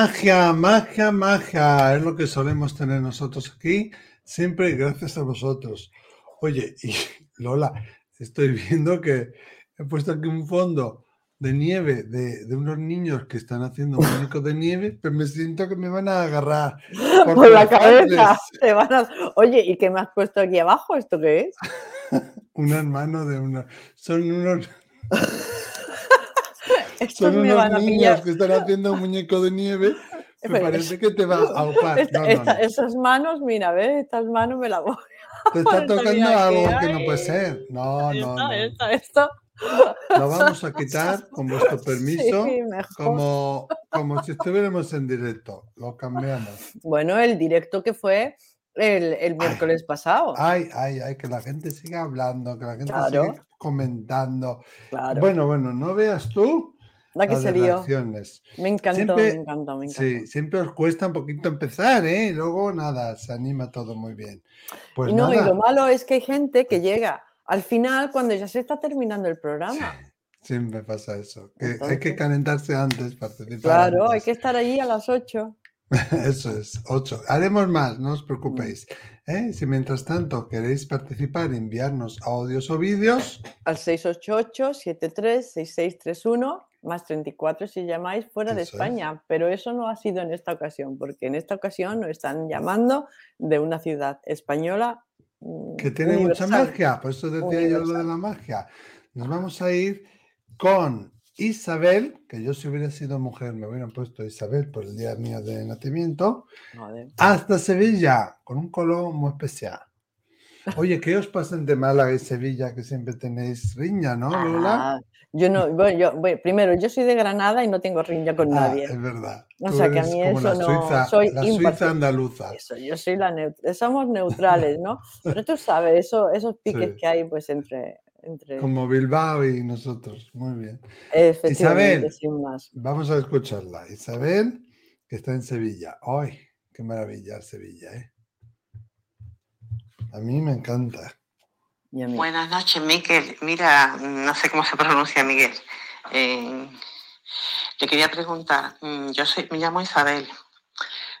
Magia, magia, magia, es lo que solemos tener nosotros aquí, siempre gracias a vosotros. Oye, y Lola, estoy viendo que he puesto aquí un fondo de nieve de, de unos niños que están haciendo un muñeco de nieve, pero me siento que me van a agarrar por, la cabeza. Oye, ¿y qué me has puesto aquí abajo? ¿Esto qué es? un hermano de una. Son unos. Son unos niños que están haciendo un muñeco de nieve. Me parece que te va a ahogar. Esas manos, mira, ¿ves? Estas manos me las voy. Te está tocando algo que, no puede ser. No, no, no. esto. Lo vamos a quitar con vuestro permiso, como, como si estuviéramos en directo. Lo cambiamos. Bueno, el directo que fue el, miércoles pasado. Ay, ay, ay, que la gente siga hablando, que la gente siga comentando. Bueno, bueno, no veas tú. La que se dio. Me encantó, me encantó, me encantó. Sí, siempre os cuesta un poquito empezar, ¿eh? luego nada, se anima todo muy bien. Pues no, y lo malo es que hay gente que llega al final cuando ya se está terminando el programa. siempre pasa eso. hay que calentarse antes, participar. Claro, hay que estar allí a las 8. Eso es, 8. Haremos más, no os preocupéis. ¿eh? Si mientras tanto queréis participar, enviarnos audios o vídeos. Al 688-736631, más 34 si llamáis fuera de España. Pero eso no ha sido en esta ocasión, porque en esta ocasión nos están llamando de una ciudad española que tiene mucha magia, por eso decía yo lo de la magia. Nos vamos a ir con Isabel, que yo si hubiera sido mujer me hubieran puesto Isabel por el día mío de nacimiento, hasta Sevilla, con un color muy especial. Oye, ¿qué os pasa de Málaga y Sevilla que siempre tenéis riña, no, Lola? Ah, yo no, bueno, yo, primero, yo soy de Granada y no tengo riña con ah, nadie. Es verdad. O sea que a mí eso no. soy la Suiza andaluza. yo soy la somos neutrales, ¿no? Pero tú sabes, eso, esos piques que hay pues entre, entre. Como Bilbao y nosotros. Muy bien. Isabel, sin más. vamos a escucharla. Isabel, que está en Sevilla. ¡Ay! ¡Qué maravilla Sevilla, eh! A mí me encanta. Buenas noches, Miguel. Mira, no sé cómo se pronuncia Miguel. Eh, te quería preguntar, mm, yo soy, me llamo Isabel,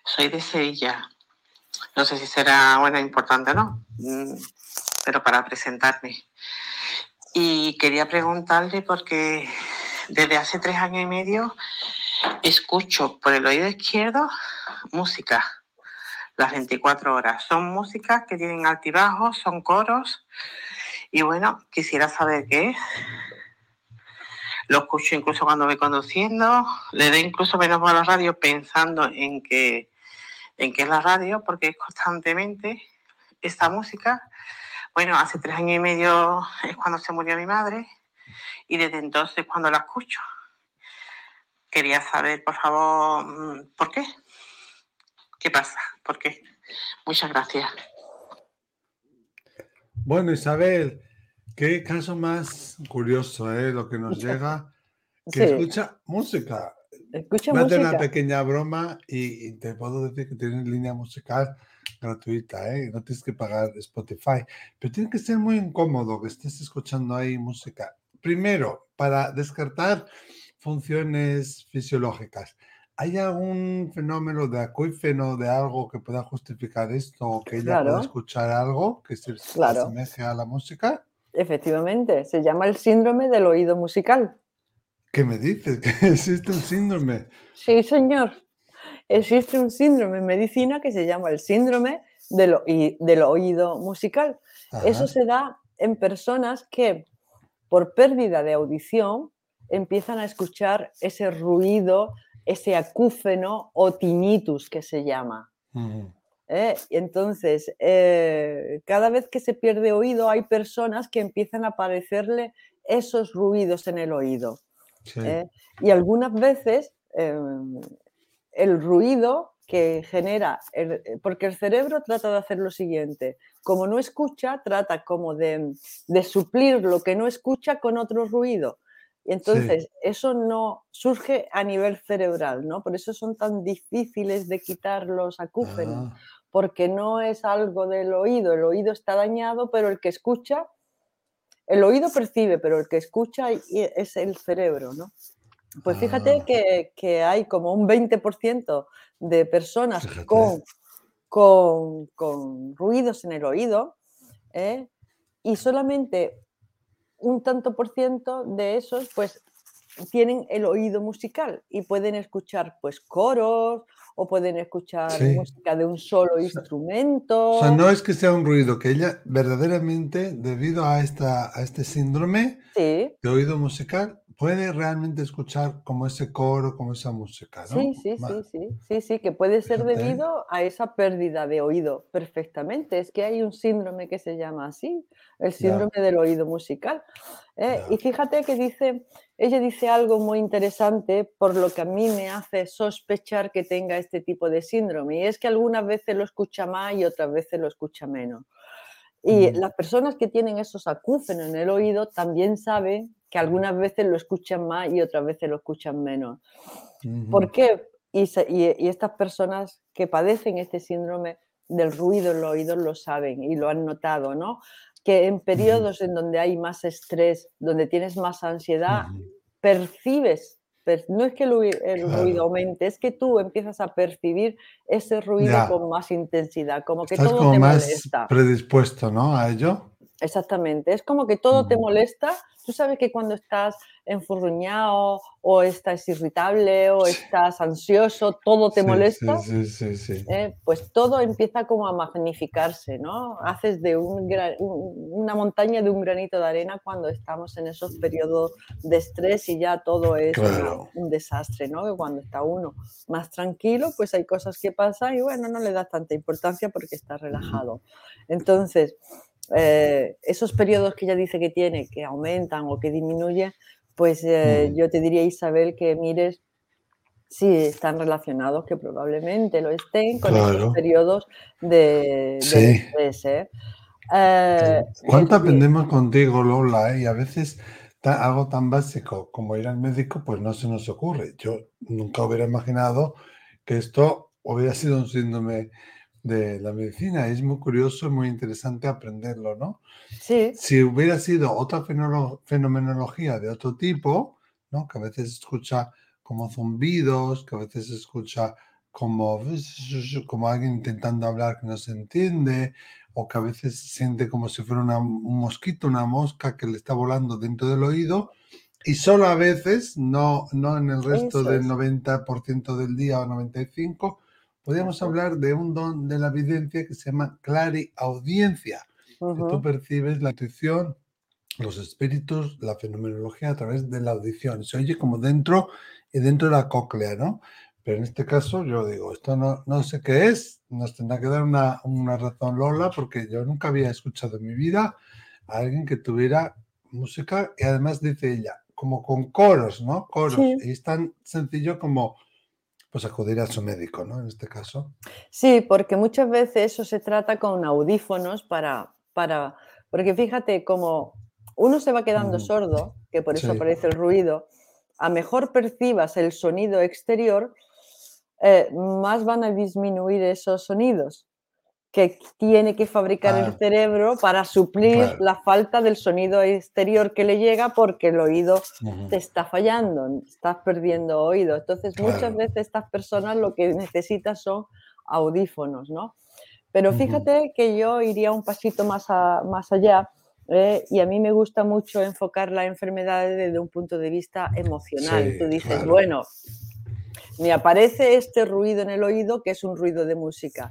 soy de Sevilla. No sé si será bueno, importante o no, mm, pero para presentarme. Y quería preguntarle porque desde hace tres años y medio escucho por el oído izquierdo música las 24 horas. Son músicas que tienen altibajos, son coros. Y bueno, quisiera saber qué es. Lo escucho incluso cuando voy conduciendo. Le doy incluso menos a la radio pensando en que, en qué es la radio, porque es constantemente esta música. Bueno, hace tres años y medio es cuando se murió mi madre y desde entonces cuando la escucho. Quería saber, por favor, mm, ¿por qué? ¿Qué pasa? ¿Por qué? Muchas gracias. Bueno, Isabel, qué caso más curioso, ¿eh? Lo que nos llega, que escucha música. Escucha música. una pequeña broma y, te puedo decir que tienes línea musical gratuita, ¿eh? No tienes que pagar Spotify, pero tiene que ser muy incómodo que estés escuchando ahí música. Primero, para descartar funciones fisiológicas. ¿Hay algún fenómeno de acuífeno, de algo que pueda justificar esto o que ella pueda escuchar algo que se asemeje a la música? Efectivamente, se llama el síndrome del oído musical. ¿Qué me dices? ¿Que existe un síndrome? Sí, señor. Existe un síndrome en medicina que se llama el síndrome del, del oído musical. Eso se da en personas que por pérdida de audición empiezan a escuchar ese ruido ese acúfeno o tinnitus que se llama. ¿eh? Entonces, eh, cada vez que se pierde oído hay personas que empiezan a aparecerle esos ruidos en el oído. ¿eh? Y algunas veces em, el ruido que genera, porque el cerebro trata de hacer lo siguiente, como no escucha, trata como de, de suplir lo que no escucha con otro ruido. Y entonces eso no surge a nivel cerebral, ¿no? Por eso son tan difíciles de quitar los acúfenos, ah. porque no es algo del oído, el oído está dañado, pero el que escucha, el oído percibe, pero el que escucha es el cerebro, ¿no? Pues fíjate Ah, que, hay como un 20% de personas fíjate. con, con, con ruidos en el oído ¿eh? y solamente un tanto por ciento de esos pues tienen el oído musical y pueden escuchar pues coros o pueden escuchar Sí. música de un solo O sea o sea, instrumento. no es que sea un ruido, que ella verdaderamente, debido a esta a este síndrome Sí, de oído musical, puede realmente escuchar como ese coro, como esa música, Sí, ¿no? sí, Ma sí, sí, sí, sí, que puede ser debido a esa pérdida de oído perfectamente. Es que hay un síndrome que se llama así, el síndrome del oído musical. ¿eh? Y fíjate que dice, ella dice algo muy interesante por lo que a mí me hace sospechar que tenga este tipo de síndrome. Y es que algunas veces lo escucha más y otras veces lo escucha menos. Y las personas que tienen esos acúfenos en el oído también saben que algunas veces lo escuchan más y otras veces lo escuchan menos. ¿Por qué? Y, se- y- y estas personas que padecen este síndrome del ruido en los oídos lo saben y lo han notado, ¿no? Que en periodos en donde hay más estrés, donde tienes más ansiedad, percibes, per- no es que el, ruido aumente, es que tú empiezas a percibir ese ruido ya. con más intensidad, como que Estás todo como te más molesta. predispuesto, ¿no? A ello. Exactamente, es como que todo te molesta. Tú sabes que cuando estás enfurruñado o estás irritable o estás ansioso, todo te sí, molesta, sí, sí, sí. eh, pues todo empieza como a magnificarse, ¿no? Haces de un gra- un- una montaña de un granito de arena cuando estamos en esos periodos de estrés y ya todo es Claro. un desastre, ¿no? Que cuando está uno más tranquilo, pues hay cosas que pasan y bueno, no le das tanta importancia porque estás relajado. Entonces, eh, esos periodos que ella dice que tiene, que aumentan o que disminuyen, pues eh, ujú. yo te diría, Isabel, que mires si están relacionados, que probablemente lo estén con esos Claro. periodos de, Sí. estrés. ¿eh? ¿Cuánto aprendemos contigo, Lola? Y a veces ta- algo tan básico como ir al médico, pues no se nos ocurre. Yo nunca hubiera imaginado que esto hubiera sido un síndrome de la medicina. Es muy curioso y muy interesante aprenderlo, ¿no? sí, Si hubiera sido otra fenomenología de otro tipo, ¿no? Que a veces escucha como zumbidos, que a veces escucha como, como alguien intentando hablar que no se entiende, o que a veces siente como si fuera una- un mosquito, una mosca que le está volando dentro del oído, y solo a veces, no, no en el resto eso del es. 90% del día o 95%, podríamos hablar de un don de la evidencia que se llama clariaudiencia que tú percibes la intuición, los espíritus, la fenomenología a través de la audición. Se oye como dentro y dentro de la cóclea, ¿no? Pero en este caso yo digo, esto no, no sé qué es, nos tendrá que dar una, una razón Lola, porque yo nunca había escuchado en mi vida a alguien que tuviera música y además dice ella, como con coros, ¿no? Coros. Sí, Y es tan sencillo como pues acudir a su médico, ¿no? En este caso. sí, porque muchas veces eso se trata con audífonos para, para, porque fíjate, como uno se va quedando Ujú. sordo, que por eso Sí, aparece el ruido, a mejor percibas el sonido exterior, eh, más van a disminuir esos sonidos que tiene que fabricar el cerebro para suplir claro. la falta del sonido exterior que le llega porque el oído te está fallando, estás perdiendo oído. Entonces, muchas veces estas personas lo que necesitan son audífonos, ¿no? Pero fíjate que yo iría un pasito más, a- más allá ¿eh? y a mí me gusta mucho enfocar la enfermedad desde un punto de vista emocional. Sí, Tú dices, claro. bueno, me aparece este ruido en el oído que es un ruido de música.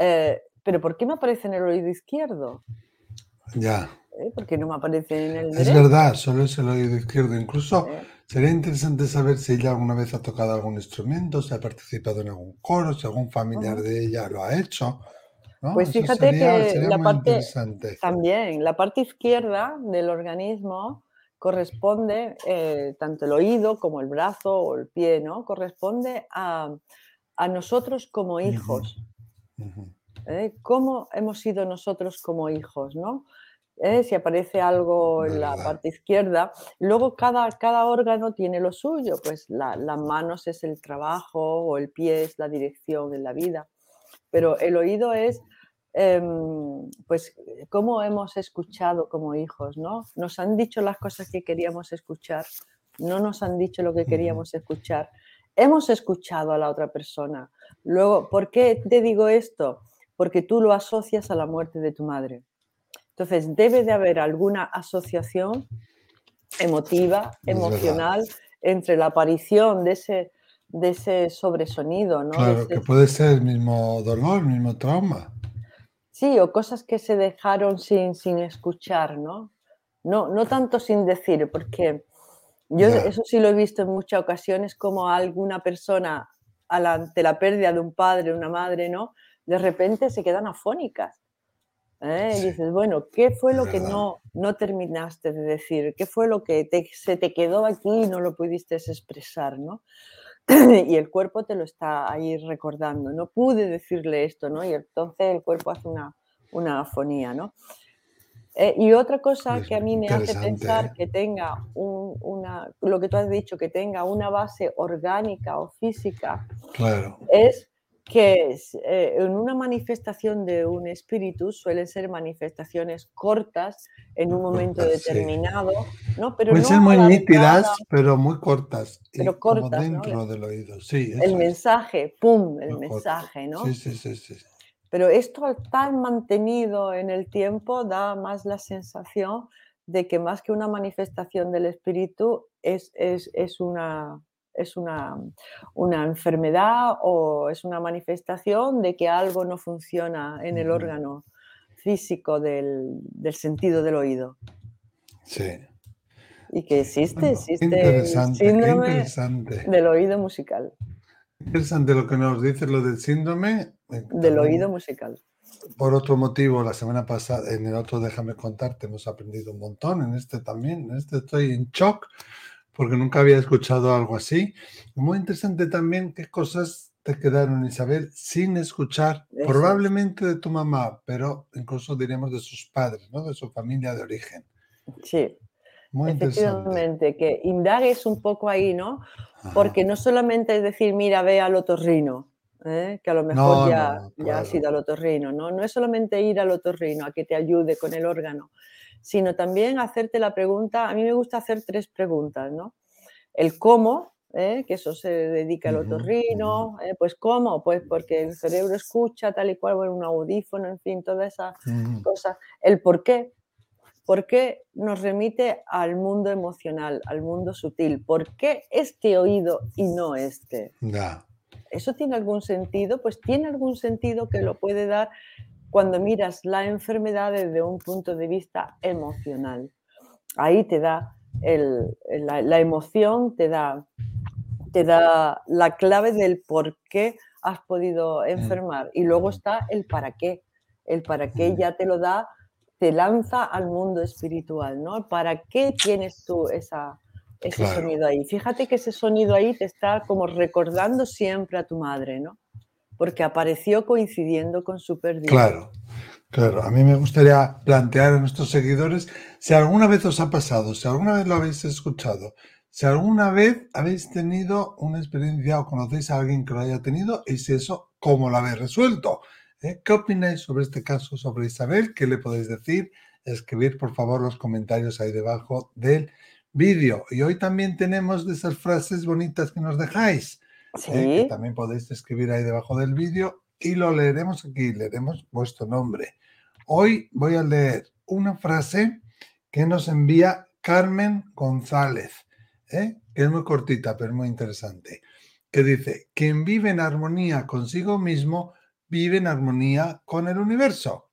Eh, pero ¿por qué me aparece en el oído izquierdo? Ya. ¿Eh? ¿Por qué no me aparece en el Es derecho? verdad, solo es el oído izquierdo. Incluso ¿Eh? sería interesante saber si ella alguna vez ha tocado algún instrumento, si ha participado en algún coro, si algún familiar de ella lo ha hecho, ¿no? Pues Eso fíjate sería, que sería la parte, interesante. también, la parte izquierda del organismo corresponde, eh, tanto el oído como el brazo o el pie, ¿no? Corresponde a, a nosotros como Ujú, ¿eh? ¿Cómo hemos sido nosotros como hijos, ¿no? ¿Eh? Si aparece algo en la parte izquierda, luego cada, cada órgano tiene lo suyo, pues la- las manos es el trabajo o el pie es la dirección en la vida, pero el oído es, em, pues, cómo hemos escuchado como hijos, ¿no? Nos han dicho las cosas que queríamos escuchar no nos han dicho lo que queríamos escuchar, hemos escuchado a la otra persona. Luego, ¿por qué te digo esto? Porque tú lo asocias a la muerte de tu madre. Entonces, debe de haber alguna asociación emotiva, emocional, entre la aparición de ese, de ese sobresonido. ¿no? Claro, que puede ser el mismo dolor, el mismo trauma. Sí, o cosas que se dejaron sin, sin escuchar, ¿no? ¿no? No tanto sin decir, porque yo eso sí lo he visto en muchas ocasiones, como alguna persona ante la pérdida de un padre, una madre, ¿no? De repente se quedan afónicas. ¿eh? Y dices, bueno, ¿qué fue lo que no, no terminaste de decir? ¿Qué fue lo que se te quedó aquí y no lo pudiste expresar, ¿no? y el cuerpo te lo está ahí recordando. No pude decirle esto, ¿no? Y entonces el cuerpo hace una, una afonía, ¿no? Eh, y otra cosa que a mí me hace pensar ¿eh? que tenga una, lo que tú has dicho, que tenga una base orgánica o física, claro. es que eh, en una manifestación de un espíritu suelen ser manifestaciones cortas en un momento determinado, ¿no? Pero Pueden ser muy nítidas, pero muy cortas. Pero cortas, dentro del oído, sí. El mensaje, pum, el mensaje, ¿no? Sí, sí, sí, sí. Pero esto tan mantenido en el tiempo da más la sensación de que más que una manifestación del espíritu es, es, es una, es una, una, enfermedad o es una manifestación de que algo no funciona en el órgano físico del, del sentido del oído. Sí. Y que existe, existe el síndrome del oído musical. Interesante lo que nos dice lo del síndrome. Del oído musical. Por otro motivo, la semana pasada, en el otro Déjame contarte, hemos aprendido un montón. En este también, en este estoy en shock porque nunca había escuchado algo así. Muy interesante también qué cosas te quedaron, Isabel, sin escuchar, probablemente de tu mamá, pero incluso diremos de sus padres, ¿no? De su familia de origen. Sí. Muy Efectivamente, que indagues un poco ahí, ¿no? Porque no solamente es decir, mira, ve al otorrino, ¿eh? que a lo mejor ya, ya has ido al otorrino, ¿no? No es solamente ir al otorrino a que te ayude con el órgano, sino también hacerte la pregunta, a mí me gusta hacer tres preguntas, ¿no? El cómo, ¿eh? que eso se dedica al otorrino, ¿eh? pues cómo, pues porque el cerebro escucha tal y cual, bueno, un audífono, en fin, todas esas cosas. El por qué, ¿Por qué nos remite al mundo emocional, al mundo sutil? ¿Por qué este oído y no este? ¿Eso tiene algún sentido? Pues tiene algún sentido que lo puede dar cuando miras la enfermedad desde un punto de vista emocional. Ahí te da la, emoción, te da, te da la clave del por qué has podido mm. enfermar. Y luego está el para qué. El para qué mm. ya te lo da te lanza al mundo espiritual, ¿no? ¿Para qué tienes tú esa, ese sonido ahí? Fíjate que ese sonido ahí te está como recordando siempre a tu madre, ¿no? Porque apareció coincidiendo con su pérdida. Claro, claro. A mí me gustaría plantear a nuestros seguidores si alguna vez os ha pasado, si alguna vez lo habéis escuchado, si alguna vez habéis tenido una experiencia o conocéis a alguien que lo haya tenido y si eso, ¿cómo lo habéis resuelto? ¿Eh? ¿Qué opináis sobre este caso, sobre Isabel? ¿Qué le podéis decir? Escribir, por favor, los comentarios ahí debajo del vídeo. Y hoy también tenemos de esas frases bonitas que nos dejáis, ¿eh? que también podéis escribir ahí debajo del vídeo y lo leeremos aquí, leeremos vuestro nombre. Hoy voy a leer una frase que nos envía Carmen González, ¿eh? que es muy cortita, pero muy interesante, que dice, quien vive en armonía consigo mismo, vive en armonía con el universo.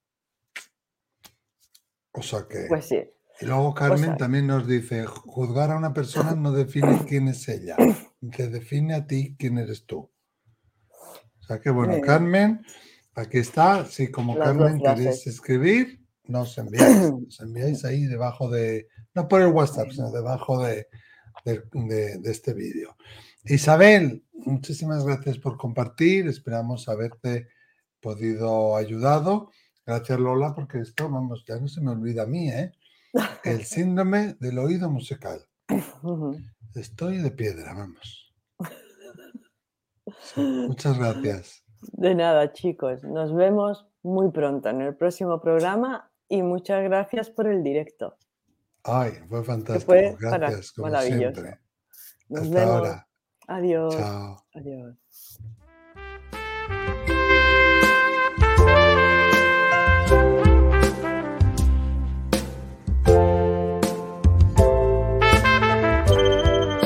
O sea que... Pues sí. Y luego Carmen también nos dice, juzgar a una persona no define quién es ella, te define a ti quién eres tú. O sea que bueno, Carmen, aquí está, si como Carmen queréis escribir, nos enviáis, nos enviáis ahí debajo de, no por el WhatsApp, sino debajo de, de este vídeo. Isabel, muchísimas gracias por compartir, esperamos haberte podido ayudado. Gracias Lola, porque esto, vamos, ya no se me olvida a mí, ¿eh? El síndrome del oído musical. Estoy de piedra, vamos. muchas gracias. De nada, chicos. Nos vemos muy pronto en el próximo programa y muchas gracias por el directo. Ay, fue fantástico. gracias, como siempre. Nos Hasta vemos. ahora. Adiós. Chao. Adiós.